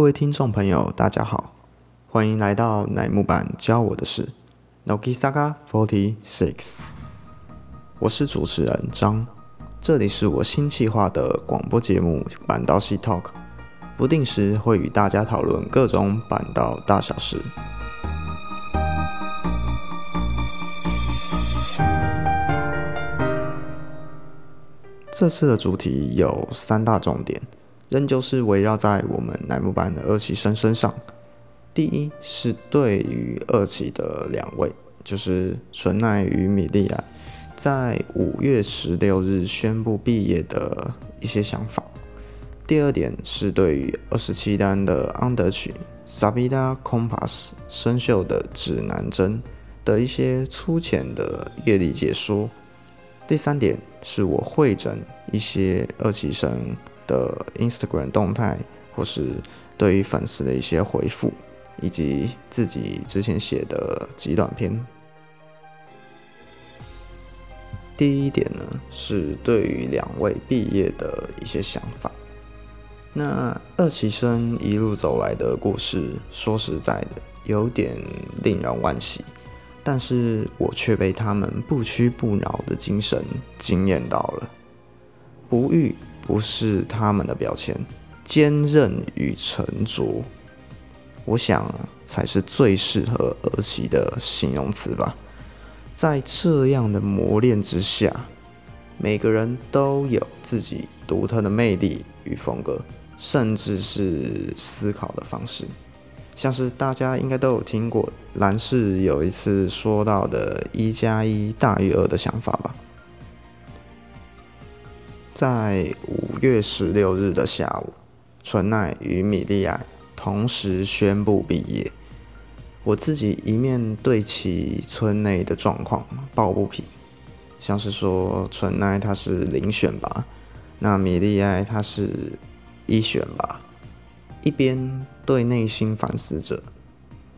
各位听众朋友，大家好，欢迎来到乃木坂教我的事，Noki Saga Forty Six。我是主持人张，这里是我新企划的广播节目板道系 Talk，不定时会与大家讨论各种板道大小事。这次的主题有三大重点。仍旧是围绕在我们乃木坂的二期生身上。第一是对于二期的两位，就是纯奈与米莉亚，在五月十六日宣布毕业的一些想法。第二点是对于二十七单的安德曲 Sabida Compass 生锈的指南针的一些粗浅的阅历解说。第三点是我会诊一些二期生。的 Instagram 动态，或是对于粉丝的一些回复，以及自己之前写的几短篇。第一点呢，是对于两位毕业的一些想法。那二期生一路走来的故事，说实在的，有点令人惋惜，但是我却被他们不屈不挠的精神惊艳到了，不遇。不是他们的标签，坚韧与沉着，我想才是最适合儿媳的形容词吧。在这样的磨练之下，每个人都有自己独特的魅力与风格，甚至是思考的方式。像是大家应该都有听过兰氏有一次说到的“一加一大于二”的想法吧。在五月十六日的下午，纯奈与米莉亚同时宣布毕业。我自己一面对其村内的状况抱不平，像是说纯奈他是零选拔，那米莉亚他是一选拔，一边对内心反思着，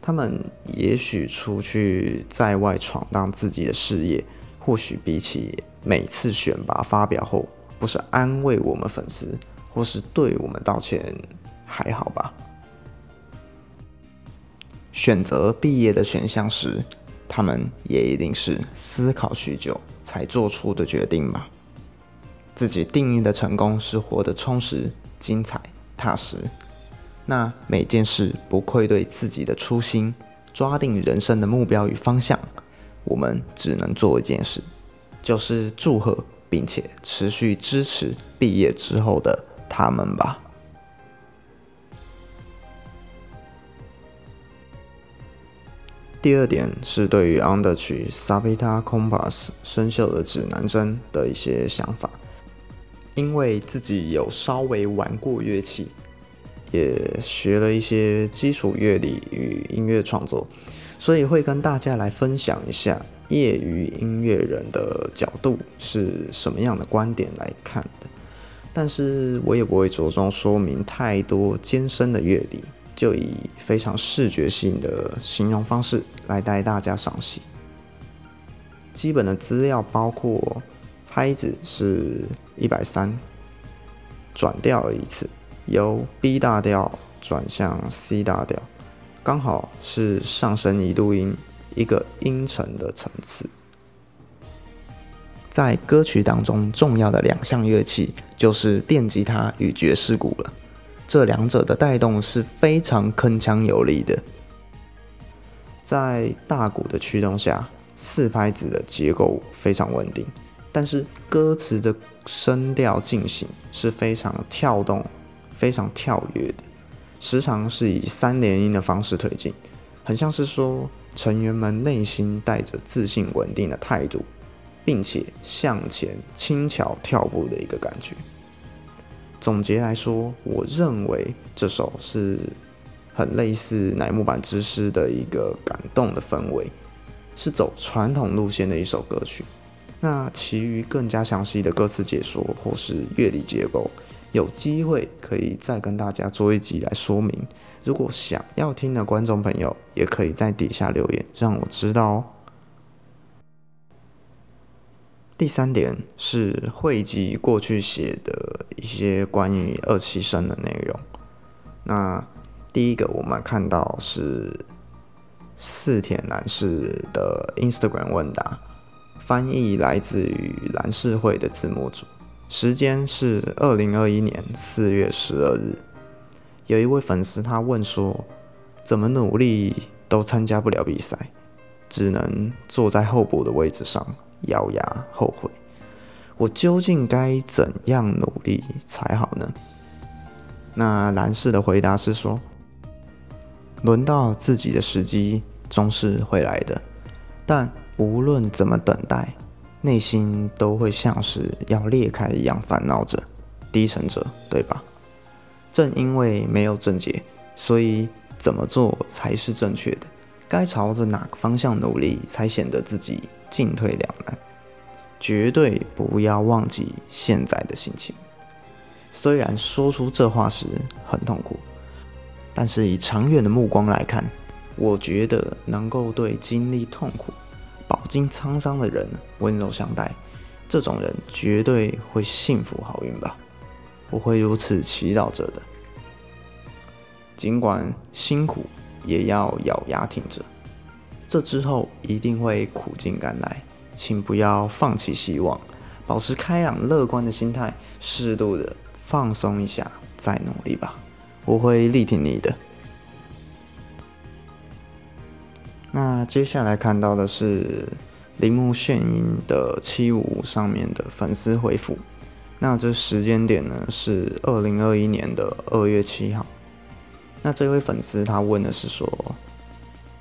他们也许出去在外闯荡自己的事业，或许比起每次选拔发表后。不是安慰我们粉丝，或是对我们道歉，还好吧？选择毕业的选项时，他们也一定是思考许久才做出的决定吧？自己定义的成功是活得充实、精彩、踏实。那每件事不愧对自己的初心，抓定人生的目标与方向，我们只能做一件事，就是祝贺。并且持续支持毕业之后的他们吧。第二点是对于 Under 曲 Sabita Compass 生锈的指南针的一些想法，因为自己有稍微玩过乐器，也学了一些基础乐理与音乐创作，所以会跟大家来分享一下。业余音乐人的角度是什么样的观点来看的？但是我也不会着重说明太多艰深的乐理，就以非常视觉性的形容方式来带大家赏析。基本的资料包括拍子是一百三，转调了一次，由 B 大调转向 C 大调，刚好是上升一度音。一个音程的层次，在歌曲当中重要的两项乐器就是电吉他与爵士鼓了。这两者的带动是非常铿锵有力的，在大鼓的驱动下，四拍子的结构非常稳定，但是歌词的声调进行是非常跳动、非常跳跃的，时常是以三连音的方式推进，很像是说。成员们内心带着自信、稳定的态度，并且向前轻巧跳步的一个感觉。总结来说，我认为这首是很类似乃木坂之诗的一个感动的氛围，是走传统路线的一首歌曲。那其余更加详细的歌词解说或是乐理结构，有机会可以再跟大家做一集来说明。如果想要听的观众朋友，也可以在底下留言，让我知道哦。第三点是汇集过去写的一些关于二期生的内容。那第一个我们看到是四田男士的 Instagram 问答，翻译来自于蓝世会的字幕组，时间是二零二一年四月十二日。有一位粉丝他问说，怎么努力都参加不了比赛，只能坐在候补的位置上，咬牙后悔。我究竟该怎样努力才好呢？那男士的回答是说。轮到自己的时机终是会来的，但无论怎么等待，内心都会像是要裂开一样烦恼着、低沉着，对吧？正因为没有正解，所以怎么做才是正确的？该朝着哪个方向努力，才显得自己进退两难？绝对不要忘记现在的心情。虽然说出这话时很痛苦。但是以长远的目光来看，我觉得能够对经历痛苦、饱经沧桑的人温柔相待，这种人绝对会幸福好运吧。我会如此祈祷着的。尽管辛苦，也要咬牙挺着。这之后一定会苦尽甘来，请不要放弃希望，保持开朗乐观的心态，适度的放松一下，再努力吧。我会力挺你的。那接下来看到的是铃木炫音的七五上面的粉丝回复。那这时间点呢是二零二一年的二月七号。那这位粉丝他问的是说：“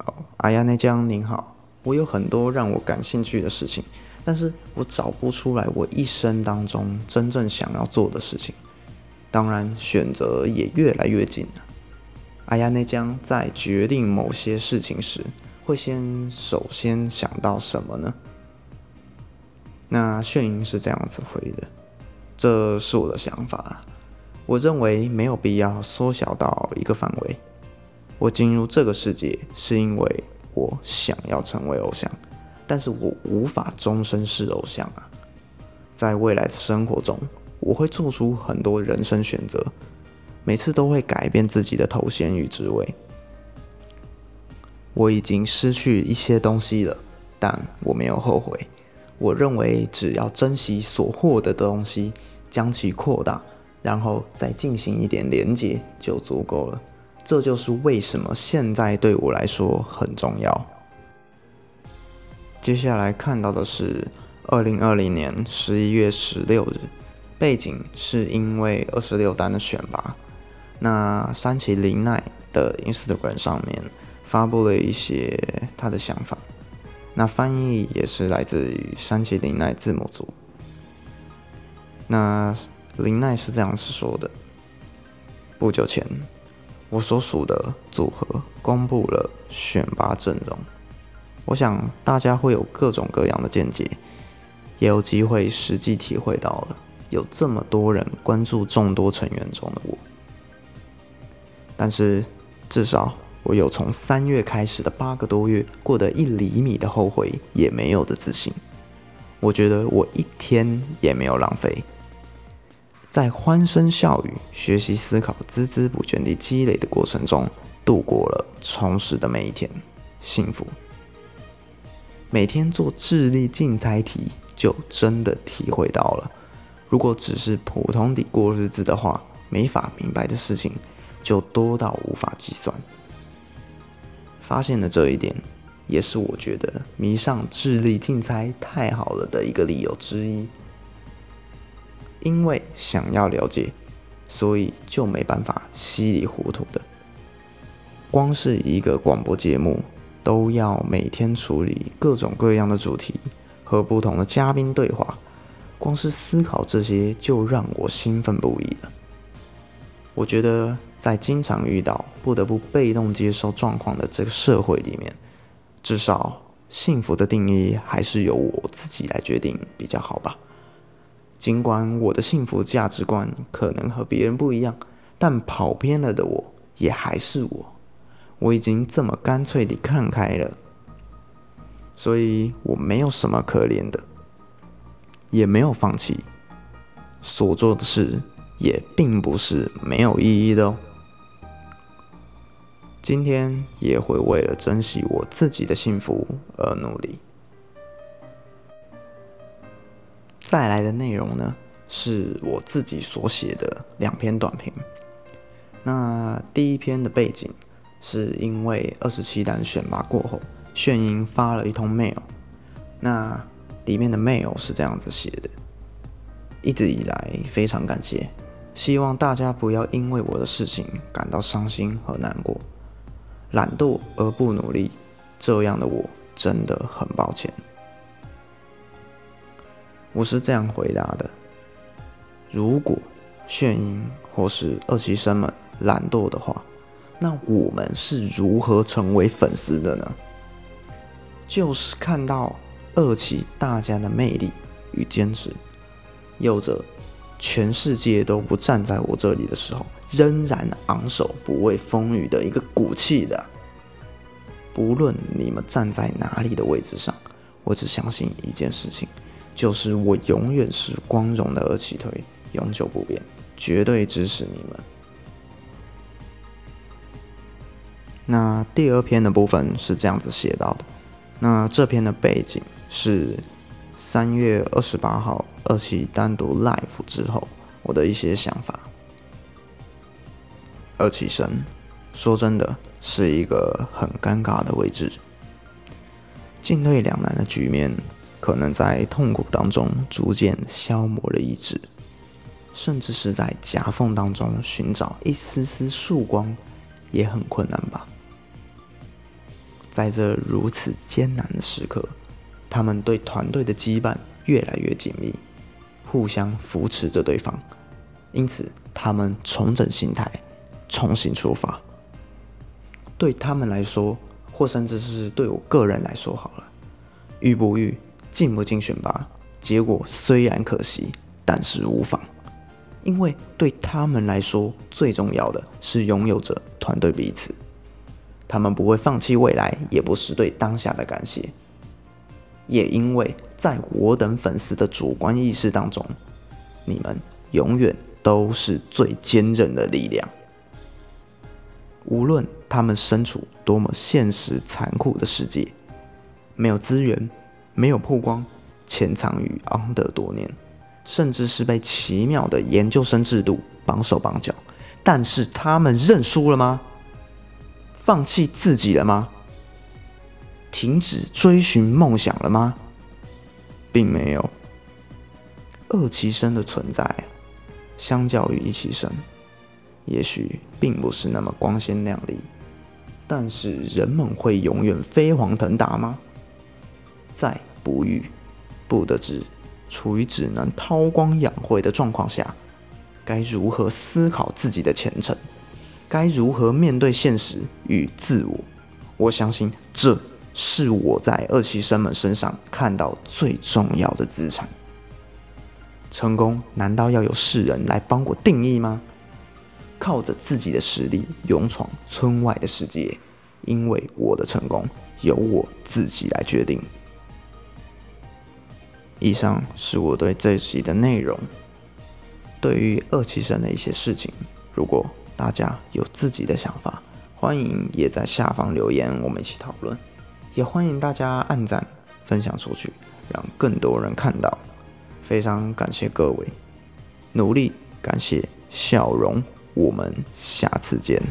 哦，阿亚内江您好，我有很多让我感兴趣的事情，但是我找不出来我一生当中真正想要做的事情。”当然，选择也越来越近了。阿亚内江在决定某些事情时，会先首先想到什么呢？那炫英是这样子回的：“这是我的想法，我认为没有必要缩小到一个范围。我进入这个世界是因为我想要成为偶像，但是我无法终身是偶像啊，在未来的生活中。”我会做出很多人生选择，每次都会改变自己的头衔与职位。我已经失去一些东西了，但我没有后悔。我认为只要珍惜所获得的东西，将其扩大，然后再进行一点连接，就足够了。这就是为什么现在对我来说很重要。接下来看到的是二零二零年十一月十六日。背景是因为二十六单的选拔，那山崎绫奈的 Instagram 上面发布了一些他的想法，那翻译也是来自于山崎绫奈字幕组。那林奈是这样子说的：不久前，我所属的组合公布了选拔阵容，我想大家会有各种各样的见解，也有机会实际体会到了。有这么多人关注众多成员中的我，但是至少我有从三月开始的八个多月过得一厘米的后悔也没有的自信。我觉得我一天也没有浪费，在欢声笑语、学习思考、孜孜不倦地积累的过程中度过了充实的每一天，幸福。每天做智力竞猜题，就真的体会到了。如果只是普通地过日子的话，没法明白的事情就多到无法计算。发现了这一点，也是我觉得迷上智力竞猜太好了的一个理由之一。因为想要了解，所以就没办法稀里糊涂的。光是一个广播节目，都要每天处理各种各样的主题和不同的嘉宾对话。光是思考这些就让我兴奋不已了。我觉得在经常遇到不得不被动接受状况的这个社会里面，至少幸福的定义还是由我自己来决定比较好吧。尽管我的幸福价值观可能和别人不一样，但跑偏了的我也还是我。我已经这么干脆地看开了，所以我没有什么可怜的。也没有放弃，所做的事也并不是没有意义的哦。今天也会为了珍惜我自己的幸福而努力。再来的内容呢，是我自己所写的两篇短评。那第一篇的背景是因为二十七单选拔过后，炫英发了一通 mail，那里面的 mail 是这样子写的：一直以来非常感谢，希望大家不要因为我的事情感到伤心和难过。懒惰而不努力，这样的我真的很抱歉。我是这样回答的：如果炫英或是二期生们懒惰的话，那我们是如何成为粉丝的呢？就是看到二期大家的魅力与坚持，有着全世界都不站在我这里的时候。仍然昂首不畏风雨的一个骨气的，不论你们站在哪里的位置上，我只相信一件事情，就是我永远是光荣的二期推，永久不变，绝对支持你们。那第二篇的部分是这样子写到的，那这篇的背景是三月二十八号二期单独 live 之后，我的一些想法。二起身，说真的，是一个很尴尬的位置。进退两难的局面，可能在痛苦当中逐渐消磨了意志，甚至是在夹缝当中寻找一丝丝曙光，也很困难吧。在这如此艰难的时刻，他们对团队的羁绊越来越紧密，互相扶持着对方，因此他们重整心态。重新出发，对他们来说，或甚至是对我个人来说，好了，遇不遇，进不进选拔，结果虽然可惜，但是无妨，因为对他们来说，最重要的是拥有着团队彼此，他们不会放弃未来，也不是对当下的感谢，也因为在我等粉丝的主观意识当中，你们永远都是最坚韧的力量。无论他们身处多么现实残酷的世界，没有资源，没有曝光，潜藏于昂德多年，甚至是被奇妙的研究生制度绑手绑脚，但是他们认输了吗？放弃自己了吗？停止追寻梦想了吗？并没有。二期生的存在，相较于一期生。也许并不是那么光鲜亮丽，但是人们会永远飞黄腾达吗？在不遇、不得知、处于只能韬光养晦的状况下，该如何思考自己的前程？该如何面对现实与自我？我相信这是我在二期生们身上看到最重要的资产。成功难道要有世人来帮我定义吗？靠着自己的实力勇闯村外的世界，因为我的成功由我自己来决定。以上是我对这一集的内容。对于二期生的一些事情，如果大家有自己的想法，欢迎也在下方留言，我们一起讨论。也欢迎大家按赞分享出去，让更多人看到。非常感谢各位努力，感谢笑容。我们下次见。